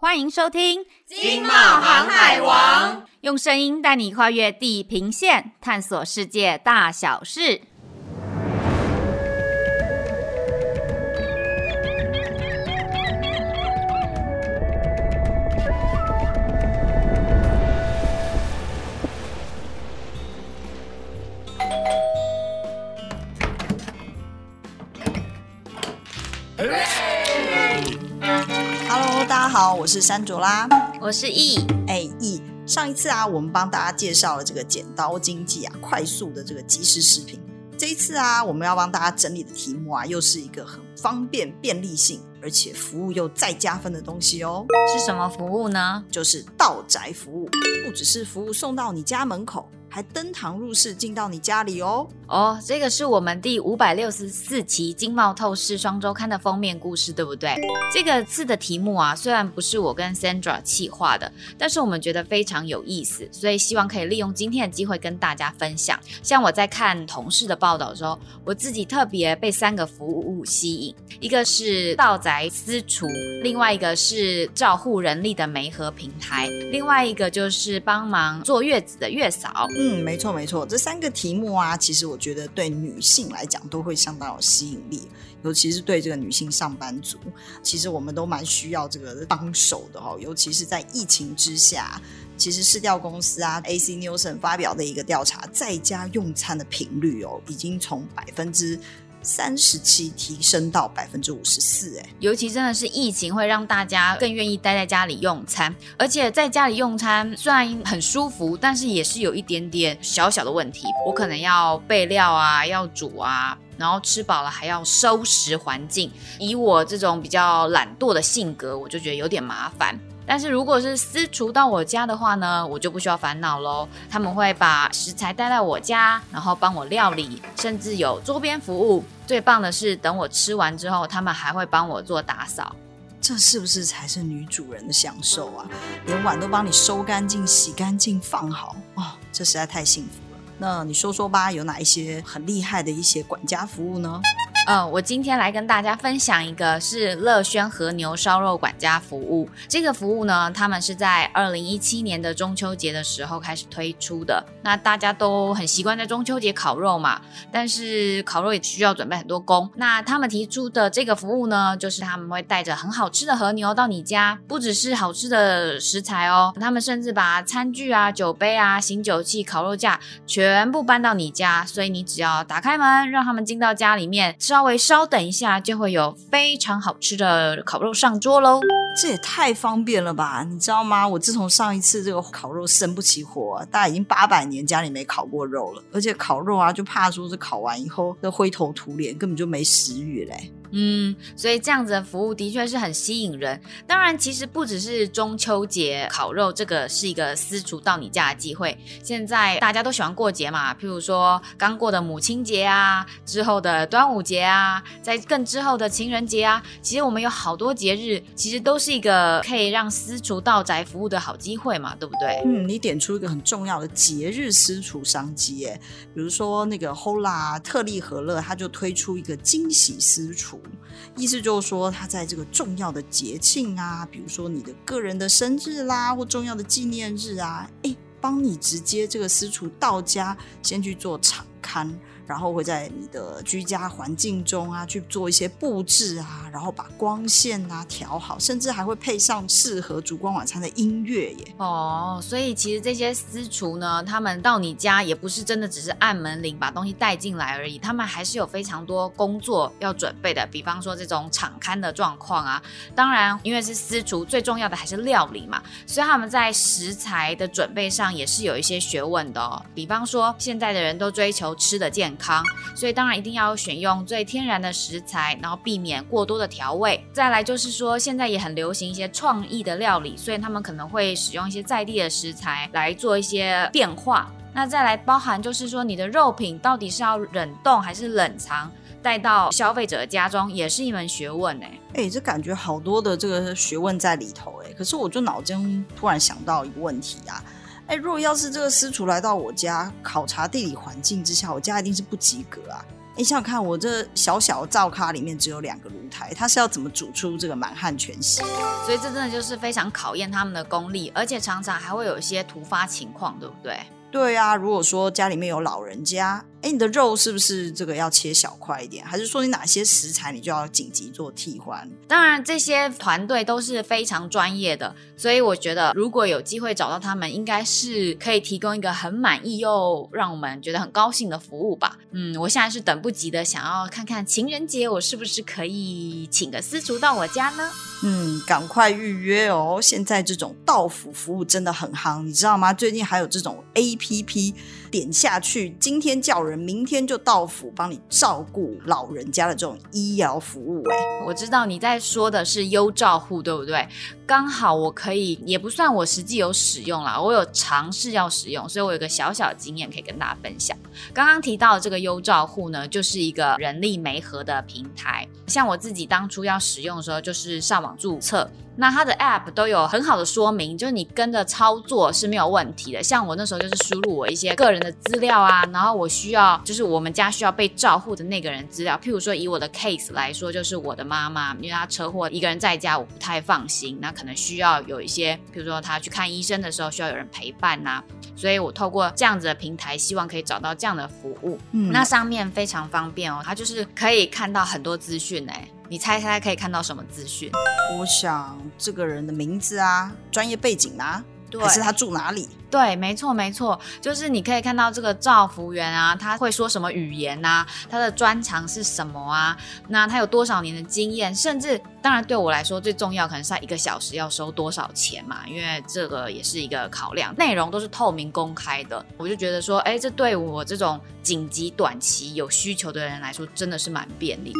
欢迎收听《经贸航海王》，用声音带你跨越地平线，探索世界大小事。好，我是山卓拉，我是易，哎易，上一次啊，我们帮大家介绍了这个剪刀经济啊，快速的这个即时食品。这一次啊，我们要帮大家整理的题目啊，又是一个很方便、便利性，而且服务又再加分的东西哦。是什么服务呢？就是到宅服务，不只是服务送到你家门口。还登堂入室进到你家里哦！哦，这个是我们第五百六十四期《经贸透视双周刊》的封面故事，对不对？这个次的题目啊，虽然不是我跟 Sandra 企划的，但是我们觉得非常有意思，所以希望可以利用今天的机会跟大家分享。像我在看同事的报道的时候，我自己特别被三个服务吸引：一个是道宅私厨，另外一个是照护人力的媒合平台，另外一个就是帮忙坐月子的月嫂。嗯，嗯没错没错，这三个题目啊，其实我觉得对女性来讲都会相当有吸引力，尤其是对这个女性上班族，其实我们都蛮需要这个帮手的哦，尤其是在疫情之下，其实市调公司啊，AC Nielsen 发表的一个调查，在家用餐的频率哦，已经从百分之三十七提升到百分之五十四，哎，尤其真的是疫情会让大家更愿意待在家里用餐，而且在家里用餐虽然很舒服，但是也是有一点点小小的问题。我可能要备料啊，要煮啊，然后吃饱了还要收拾环境。以我这种比较懒惰的性格，我就觉得有点麻烦。但是如果是私厨到我家的话呢，我就不需要烦恼喽。他们会把食材带到我家，然后帮我料理，甚至有桌边服务。最棒的是，等我吃完之后，他们还会帮我做打扫。这是不是才是女主人的享受啊？连碗都帮你收干净、洗干净、放好哦，这实在太幸福了。那你说说吧，有哪一些很厉害的一些管家服务呢？嗯，我今天来跟大家分享一个是乐轩和牛烧肉管家服务。这个服务呢，他们是在二零一七年的中秋节的时候开始推出的。那大家都很习惯在中秋节烤肉嘛，但是烤肉也需要准备很多工。那他们提出的这个服务呢，就是他们会带着很好吃的和牛到你家，不只是好吃的食材哦，他们甚至把餐具啊、酒杯啊、醒酒器、烤肉架全部搬到你家，所以你只要打开门，让他们进到家里面吃。稍微稍等一下，就会有非常好吃的烤肉上桌喽。这也太方便了吧？你知道吗？我自从上一次这个烤肉生不起火，大概已经八百年家里没烤过肉了。而且烤肉啊，就怕说是烤完以后那灰头土脸，根本就没食欲嘞。嗯，所以这样子的服务的确是很吸引人。当然，其实不只是中秋节烤肉，这个是一个私厨到你家的机会。现在大家都喜欢过节嘛，譬如说刚过的母亲节啊，之后的端午节啊，在更之后的情人节啊，其实我们有好多节日，其实都是一个可以让私厨到宅服务的好机会嘛，对不对？嗯，你点出一个很重要的节日私厨商机，哎，比如说那个 Hola 特利和乐，他就推出一个惊喜私厨。意思就是说，他在这个重要的节庆啊，比如说你的个人的生日啦，或重要的纪念日啊，诶，帮你直接这个私厨到家，先去做场刊。然后会在你的居家环境中啊去做一些布置啊，然后把光线啊调好，甚至还会配上适合烛光晚餐的音乐耶。哦，所以其实这些私厨呢，他们到你家也不是真的只是按门铃把东西带进来而已，他们还是有非常多工作要准备的。比方说这种场勘的状况啊，当然因为是私厨，最重要的还是料理嘛，所以他们在食材的准备上也是有一些学问的哦。比方说现在的人都追求吃的健康。所以当然一定要选用最天然的食材，然后避免过多的调味。再来就是说，现在也很流行一些创意的料理，所以他们可能会使用一些在地的食材来做一些变化。那再来包含就是说，你的肉品到底是要冷冻还是冷藏，带到消费者家中，也是一门学问呢。哎，这感觉好多的这个学问在里头哎。可是我就脑中突然想到一个问题啊。哎，如果要是这个私厨来到我家考察地理环境之下，我家一定是不及格啊！你想想看，我这小小的灶咖里面只有两个炉台，他是要怎么煮出这个满汉全席？所以这真的就是非常考验他们的功力，而且常常还会有一些突发情况，对不对？对啊，如果说家里面有老人家。哎，你的肉是不是这个要切小块一点？还是说你哪些食材你就要紧急做替换？当然，这些团队都是非常专业的，所以我觉得如果有机会找到他们，应该是可以提供一个很满意又让我们觉得很高兴的服务吧。嗯，我现在是等不及的，想要看看情人节我是不是可以请个私厨到我家呢？嗯，赶快预约哦！现在这种到府服务真的很夯，你知道吗？最近还有这种 APP。点下去，今天叫人，明天就到府帮你照顾老人家的这种医疗服务。哎，我知道你在说的是优照护，对不对？刚好我可以，也不算我实际有使用啦，我有尝试要使用，所以我有个小小经验可以跟大家分享。刚刚提到的这个优照护呢，就是一个人力媒合的平台。像我自己当初要使用的时候，就是上网注册。那它的 App 都有很好的说明，就是你跟着操作是没有问题的。像我那时候就是输入我一些个人的资料啊，然后我需要就是我们家需要被照护的那个人资料，譬如说以我的 case 来说，就是我的妈妈，因为她车祸一个人在家，我不太放心，那可能需要有一些，譬如说她去看医生的时候需要有人陪伴呐、啊，所以我透过这样子的平台，希望可以找到这样的服务。嗯，那上面非常方便哦，它就是可以看到很多资讯哎。你猜猜可以看到什么资讯？我想这个人的名字啊，专业背景啊，对，还是他住哪里？对，没错没错，就是你可以看到这个照服员啊，他会说什么语言啊，他的专长是什么啊？那他有多少年的经验？甚至，当然对我来说最重要，可能是他一个小时要收多少钱嘛，因为这个也是一个考量。内容都是透明公开的，我就觉得说，哎，这对我这种紧急短期有需求的人来说，真的是蛮便利。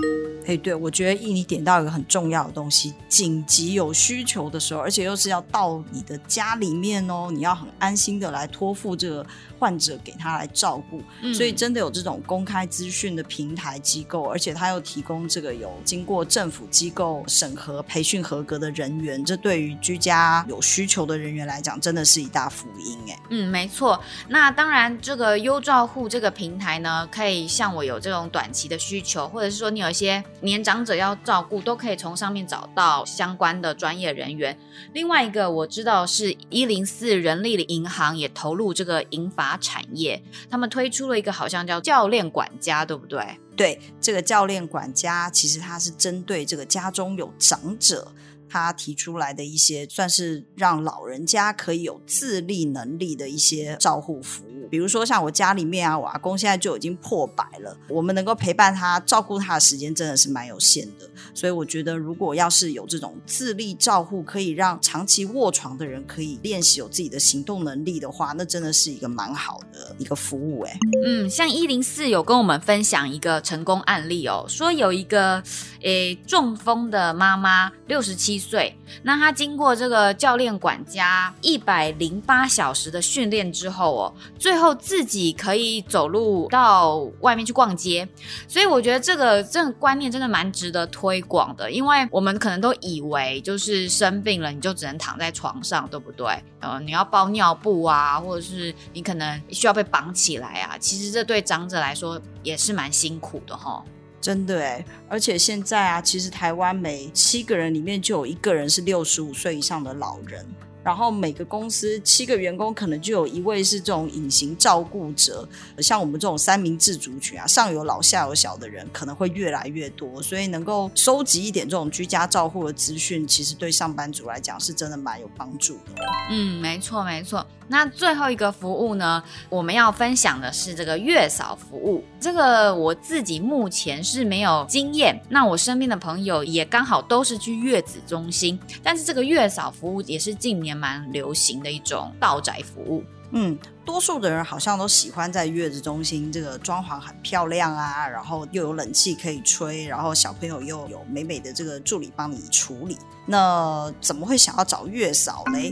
哎，对，我觉得一你点到一个很重要的东西，紧急有需求的时候，而且又是要到你的家里面哦，你要很安。心的来托付这个患者给他来照顾，嗯，所以真的有这种公开资讯的平台机构，而且他又提供这个有经过政府机构审核、培训合格的人员，这对于居家有需求的人员来讲，真的是一大福音哎。嗯，没错。那当然，这个优照护这个平台呢，可以像我有这种短期的需求，或者是说你有一些年长者要照顾，都可以从上面找到相关的专业人员。另外一个我知道是一零四人力的银行也投入这个银发产业，他们推出了一个好像叫教练管家，对不对？对，这个教练管家其实他是针对这个家中有长者，他提出来的一些算是让老人家可以有自立能力的一些照护服务。比如说像我家里面啊，我阿公现在就已经破百了，我们能够陪伴他、照顾他的时间真的是蛮有限的。所以我觉得，如果要是有这种自立照护，可以让长期卧床的人可以练习有自己的行动能力的话，那真的是一个蛮好的一个服务哎。嗯，像一零四有跟我们分享一个成功案例哦，说有一个诶中风的妈妈，六十七岁，那他经过这个教练管家一百零八小时的训练之后哦，最后自己可以走路到外面去逛街，所以我觉得这个这个观念真的蛮值得推广的，因为我们可能都以为就是生病了你就只能躺在床上，对不对？呃，你要包尿布啊，或者是你可能需要被绑起来啊，其实这对长者来说也是蛮辛苦的哈。真的哎，而且现在啊，其实台湾每七个人里面就有一个人是六十五岁以上的老人。然后每个公司七个员工可能就有一位是这种隐形照顾者，像我们这种三明治族群啊，上有老下有小的人可能会越来越多，所以能够收集一点这种居家照护的资讯，其实对上班族来讲是真的蛮有帮助的。嗯，没错没错。那最后一个服务呢，我们要分享的是这个月嫂服务。这个我自己目前是没有经验，那我身边的朋友也刚好都是去月子中心，但是这个月嫂服务也是近年蛮流行的一种到宅服务。嗯，多数的人好像都喜欢在月子中心，这个装潢很漂亮啊，然后又有冷气可以吹，然后小朋友又有美美的这个助理帮你处理。那怎么会想要找月嫂嘞？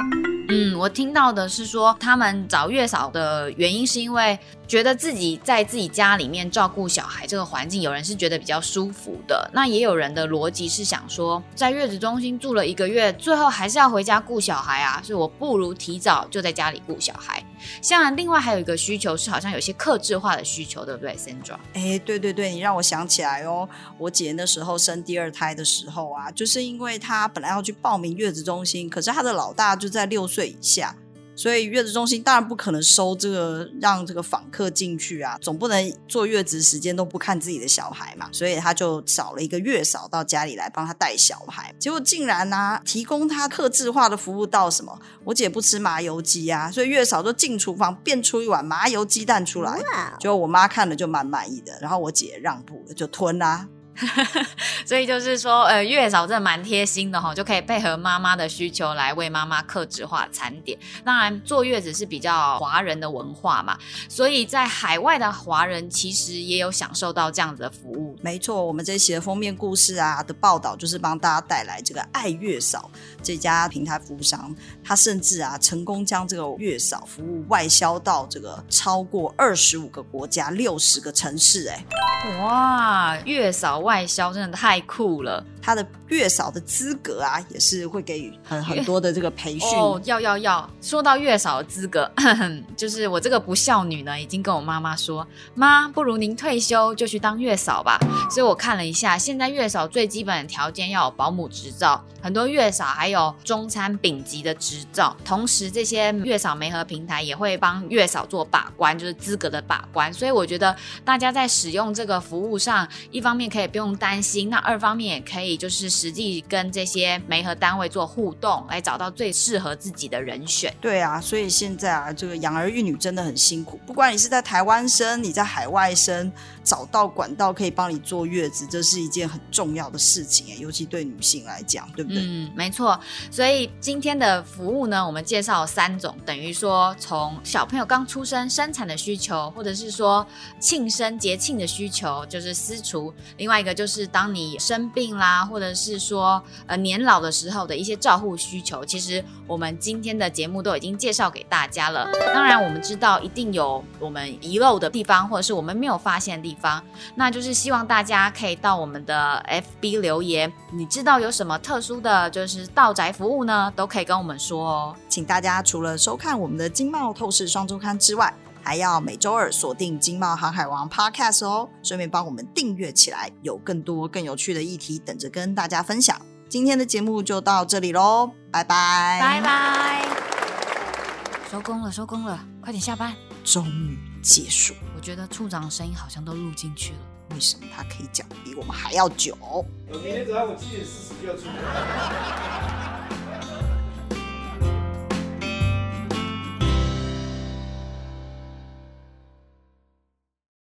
嗯，我听到的是说，他们找月嫂的原因是因为觉得自己在自己家里面照顾小孩这个环境，有人是觉得比较舒服的。那也有人的逻辑是想说，在月子中心住了一个月，最后还是要回家顾小孩啊，所以我不如提早就在家里顾小孩。像另外还有一个需求是，好像有些克制化的需求，对不对，Sandra？哎，对对对，你让我想起来哦，我姐那时候生第二胎的时候啊，就是因为她本来要去报名月子中心，可是她的老大就在六岁以下。所以月子中心当然不可能收这个让这个访客进去啊，总不能坐月子时间都不看自己的小孩嘛，所以他就找了一个月嫂到家里来帮他带小孩。结果竟然呢、啊，提供他客制化的服务到什么？我姐不吃麻油鸡啊，所以月嫂就进厨房变出一碗麻油鸡蛋出来。结果我妈看了就蛮满意的，然后我姐让步了，就吞啦、啊。所以就是说，呃，月嫂真的蛮贴心的哈，就可以配合妈妈的需求来为妈妈克制化餐点。当然，坐月子是比较华人的文化嘛，所以在海外的华人其实也有享受到这样子的服务。没错，我们这一期的封面故事啊的报道，就是帮大家带来这个爱月嫂这家平台服务商，他甚至啊成功将这个月嫂服务外销到这个超过二十五个国家、六十个城市。哎，哇，月嫂。外销真的太酷了，他的月嫂的资格啊，也是会给予很很多的这个培训。哦，要要要！说到月嫂的资格，就是我这个不孝女呢，已经跟我妈妈说，妈，不如您退休就去当月嫂吧。所以我看了一下，现在月嫂最基本的条件要有保姆执照，很多月嫂还有中餐丙级的执照。同时，这些月嫂媒合平台也会帮月嫂做把关，就是资格的把关。所以我觉得大家在使用这个服务上，一方面可以。不用担心，那二方面也可以，就是实际跟这些媒合单位做互动，来找到最适合自己的人选。对啊，所以现在啊，这个养儿育女真的很辛苦。不管你是在台湾生，你在海外生，找到管道可以帮你坐月子，这是一件很重要的事情，尤其对女性来讲，对不对？嗯，没错。所以今天的服务呢，我们介绍三种，等于说从小朋友刚出生生产的需求，或者是说庆生节庆的需求，就是私厨。另外一个就是当你生病啦，或者是说呃年老的时候的一些照护需求，其实我们今天的节目都已经介绍给大家了。当然，我们知道一定有我们遗漏的地方，或者是我们没有发现的地，那就是希望大家可以到我们的 FB 留言，你知道有什么特殊的就是道宅服务呢？都可以跟我们说哦。请大家除了收看我们的《经贸透视双周刊》之外，还要每周二锁定《经贸航海王》Podcast 哦，顺便帮我们订阅起来，有更多更有趣的议题等着跟大家分享。今天的节目就到这里喽，拜拜，拜拜，收工了，收工了，快点下班，终于结束。我觉得处长的声音好像都录进去了，为什么他可以讲比我们还要久？我明天早上我七点四十就要出门。